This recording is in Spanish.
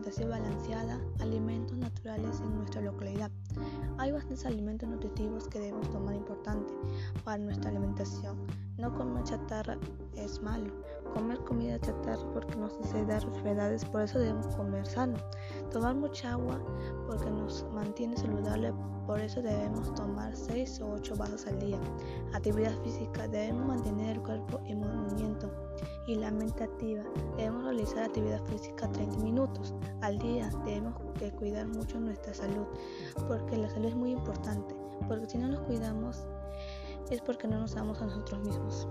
alimentación balanceada, alimentos naturales en nuestra localidad. Hay bastantes alimentos nutritivos que debemos tomar importante para nuestra alimentación. No comer chatarra es malo. Comer comida chatarra porque nos hace dar enfermedades, por eso debemos comer sano. Tomar mucha agua porque nos mantiene saludable, por eso debemos tomar 6 o 8 vasos al día. Actividad física, debemos y la mente activa. Debemos realizar actividad física 30 minutos al día. Debemos cuidar mucho nuestra salud porque la salud es muy importante. Porque si no nos cuidamos es porque no nos amamos a nosotros mismos.